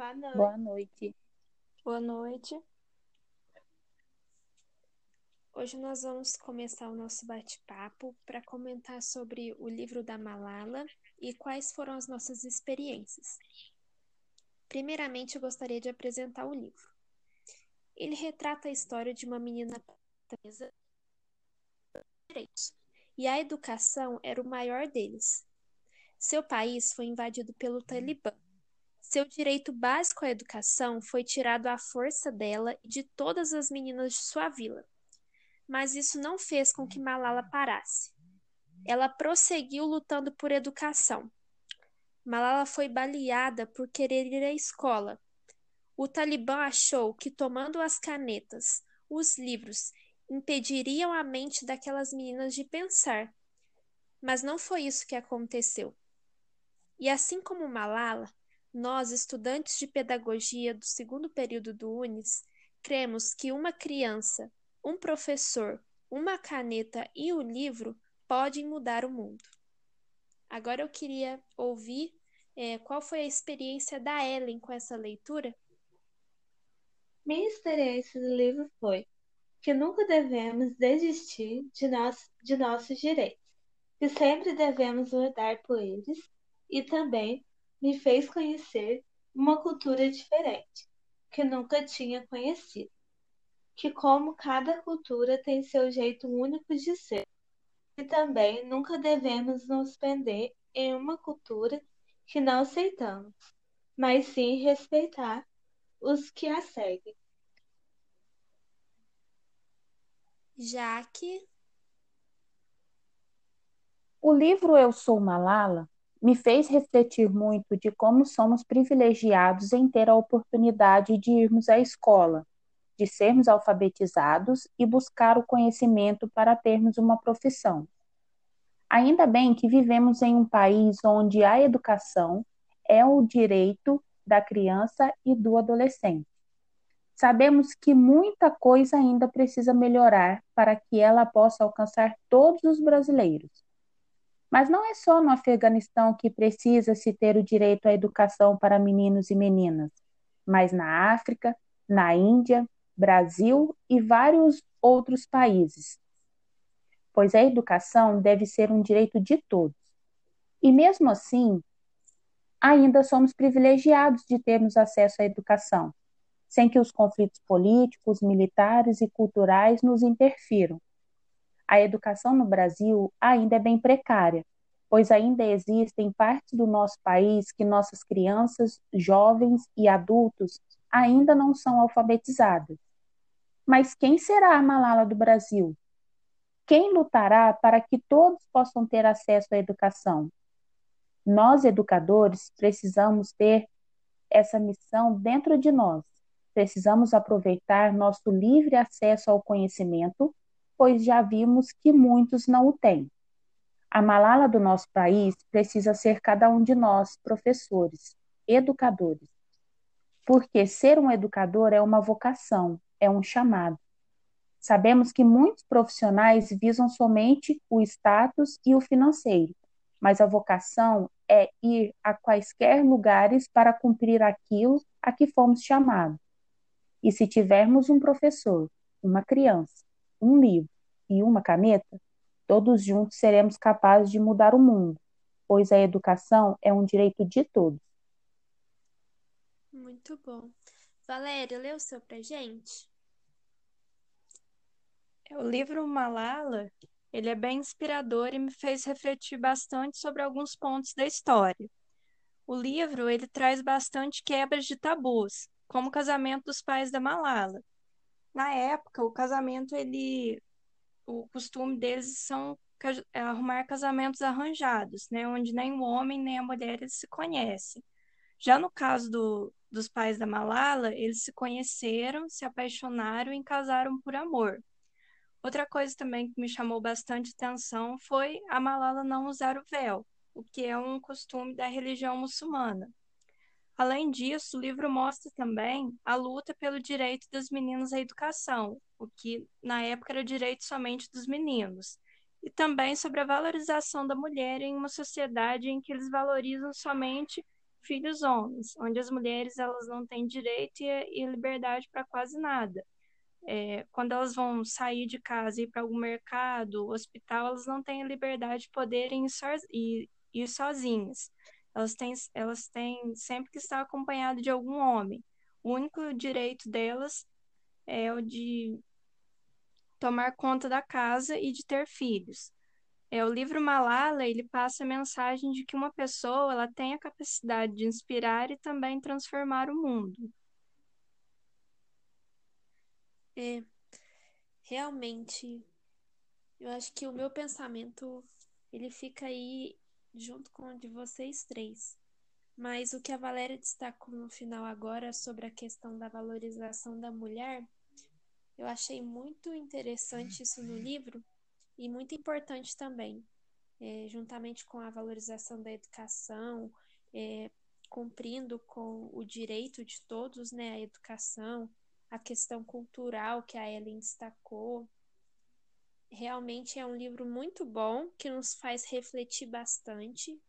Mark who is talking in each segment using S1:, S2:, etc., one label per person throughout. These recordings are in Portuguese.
S1: Boa noite.
S2: Boa noite.
S3: Boa noite.
S1: Hoje nós vamos começar o nosso bate-papo para comentar sobre o livro da Malala e quais foram as nossas experiências. Primeiramente, eu gostaria de apresentar o livro. Ele retrata a história de uma menina presa direitos, e a educação era o maior deles. Seu país foi invadido pelo Talibã. Seu direito básico à educação foi tirado à força dela e de todas as meninas de sua vila. Mas isso não fez com que Malala parasse. Ela prosseguiu lutando por educação. Malala foi baleada por querer ir à escola. O Talibã achou que tomando as canetas, os livros, impediriam a mente daquelas meninas de pensar. Mas não foi isso que aconteceu. E assim como Malala, nós, estudantes de pedagogia do segundo período do UNES, cremos que uma criança, um professor, uma caneta e o um livro podem mudar o mundo. Agora eu queria ouvir é, qual foi a experiência da Ellen com essa leitura.
S4: Minha experiência do livro foi que nunca devemos desistir de, nós, de nossos direitos, que sempre devemos lutar por eles e também me fez conhecer uma cultura diferente, que nunca tinha conhecido. Que como cada cultura tem seu jeito único de ser, e também nunca devemos nos prender em uma cultura que não aceitamos, mas sim respeitar os que a seguem.
S1: Jaque.
S2: O livro Eu Sou Malala me fez refletir muito de como somos privilegiados em ter a oportunidade de irmos à escola, de sermos alfabetizados e buscar o conhecimento para termos uma profissão. Ainda bem que vivemos em um país onde a educação é o direito da criança e do adolescente. Sabemos que muita coisa ainda precisa melhorar para que ela possa alcançar todos os brasileiros. Mas não é só no Afeganistão que precisa se ter o direito à educação para meninos e meninas, mas na África, na Índia, Brasil e vários outros países. Pois a educação deve ser um direito de todos. E mesmo assim, ainda somos privilegiados de termos acesso à educação, sem que os conflitos políticos, militares e culturais nos interfiram a educação no Brasil ainda é bem precária, pois ainda existem partes do nosso país que nossas crianças, jovens e adultos ainda não são alfabetizadas. Mas quem será a Malala do Brasil? Quem lutará para que todos possam ter acesso à educação? Nós, educadores, precisamos ter essa missão dentro de nós. Precisamos aproveitar nosso livre acesso ao conhecimento pois já vimos que muitos não o têm. A Malala do nosso país precisa ser cada um de nós, professores, educadores. Porque ser um educador é uma vocação, é um chamado. Sabemos que muitos profissionais visam somente o status e o financeiro, mas a vocação é ir a quaisquer lugares para cumprir aquilo a que fomos chamados. E se tivermos um professor, uma criança, um livro e uma caneta, todos juntos seremos capazes de mudar o mundo, pois a educação é um direito de todos.
S1: Muito bom. Valéria, lê o seu pra gente?
S3: O livro Malala, ele é bem inspirador e me fez refletir bastante sobre alguns pontos da história. O livro, ele traz bastante quebras de tabus, como o casamento dos pais da Malala, na época, o casamento, ele, o costume deles são é arrumar casamentos arranjados, né, onde nem o homem nem a mulher se conhecem. Já no caso do, dos pais da Malala, eles se conheceram, se apaixonaram e casaram por amor. Outra coisa também que me chamou bastante atenção foi a Malala não usar o véu, o que é um costume da religião muçulmana. Além disso, o livro mostra também a luta pelo direito das meninas à educação, o que na época era direito somente dos meninos, e também sobre a valorização da mulher em uma sociedade em que eles valorizam somente filhos homens, onde as mulheres elas não têm direito e, e liberdade para quase nada. É, quando elas vão sair de casa e ir para algum mercado, hospital, elas não têm a liberdade de poderem ir, ir, ir sozinhas. Elas têm, elas têm sempre que estar acompanhadas de algum homem. O único direito delas é o de tomar conta da casa e de ter filhos. É, o livro Malala, ele passa a mensagem de que uma pessoa ela tem a capacidade de inspirar e também transformar o mundo.
S1: É, realmente, eu acho que o meu pensamento, ele fica aí junto com o de vocês três. Mas o que a Valéria destacou no final agora sobre a questão da valorização da mulher, eu achei muito interessante isso no livro e muito importante também, é, juntamente com a valorização da educação, é, cumprindo com o direito de todos, né, a educação, a questão cultural que a Ellen destacou. Realmente é um livro muito bom que nos faz refletir bastante,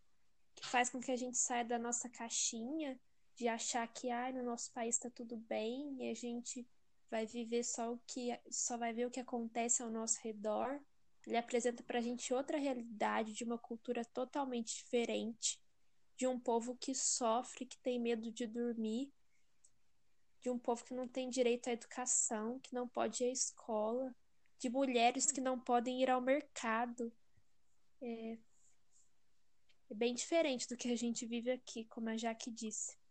S1: que faz com que a gente saia da nossa caixinha de achar que ah, no nosso país está tudo bem e a gente vai viver só o que só vai ver o que acontece ao nosso redor. Ele apresenta para a gente outra realidade de uma cultura totalmente diferente, de um povo que sofre, que tem medo de dormir, de um povo que não tem direito à educação, que não pode ir à escola, de mulheres que não podem ir ao mercado. É, é bem diferente do que a gente vive aqui, como a Jaque disse.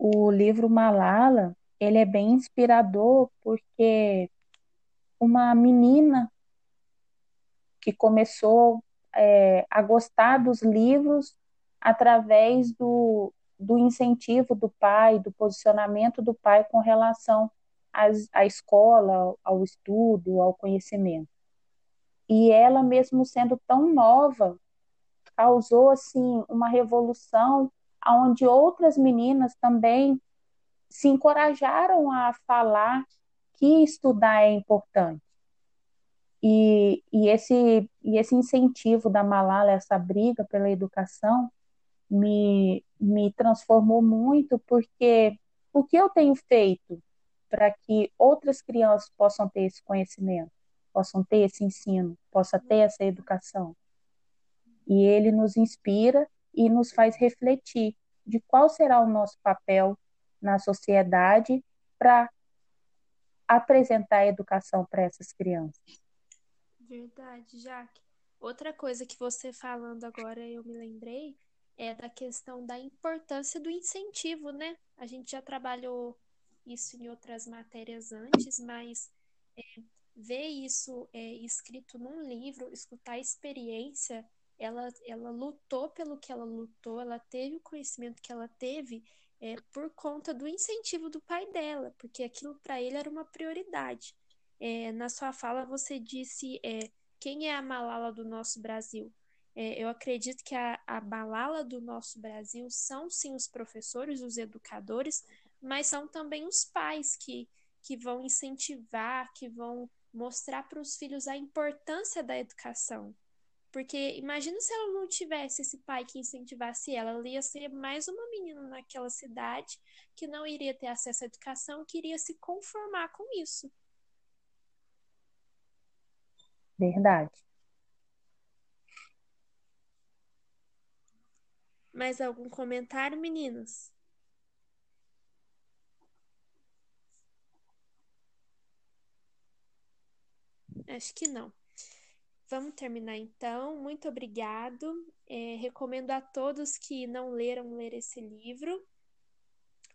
S2: o livro Malala, ele é bem inspirador porque uma menina que começou é, a gostar dos livros através do, do incentivo do pai, do posicionamento do pai com relação às, à escola, ao estudo, ao conhecimento. E ela, mesmo sendo tão nova, causou assim uma revolução onde outras meninas também se encorajaram a falar que estudar é importante. E, e, esse, e esse incentivo da Malala, essa briga pela educação, me, me transformou muito, porque o que eu tenho feito para que outras crianças possam ter esse conhecimento, possam ter esse ensino, possa ter essa educação? E ele nos inspira e nos faz refletir de qual será o nosso papel na sociedade para apresentar a educação para essas crianças.
S1: Verdade, Jaque. Outra coisa que você falando agora eu me lembrei é da questão da importância do incentivo, né? A gente já trabalhou isso em outras matérias antes, mas é, ver isso é, escrito num livro, escutar a experiência ela, ela lutou pelo que ela lutou, ela teve o conhecimento que ela teve é, por conta do incentivo do pai dela, porque aquilo para ele era uma prioridade. É, na sua fala, você disse é, quem é a Malala do nosso Brasil. É, eu acredito que a, a Malala do nosso Brasil são sim os professores, os educadores, mas são também os pais que, que vão incentivar, que vão mostrar para os filhos a importância da educação. Porque imagina se ela não tivesse esse pai que incentivasse ela, ela ia ser mais uma menina naquela cidade que não iria ter acesso à educação, que iria se conformar com isso.
S2: Verdade.
S1: Mais algum comentário, meninos? Acho que não. Vamos terminar então. Muito obrigado. É, recomendo a todos que não leram ler esse livro.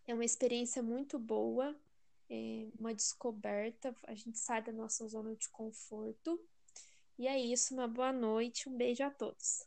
S1: É uma experiência muito boa, é uma descoberta. A gente sai da nossa zona de conforto. E é isso. Uma boa noite. Um beijo a todos.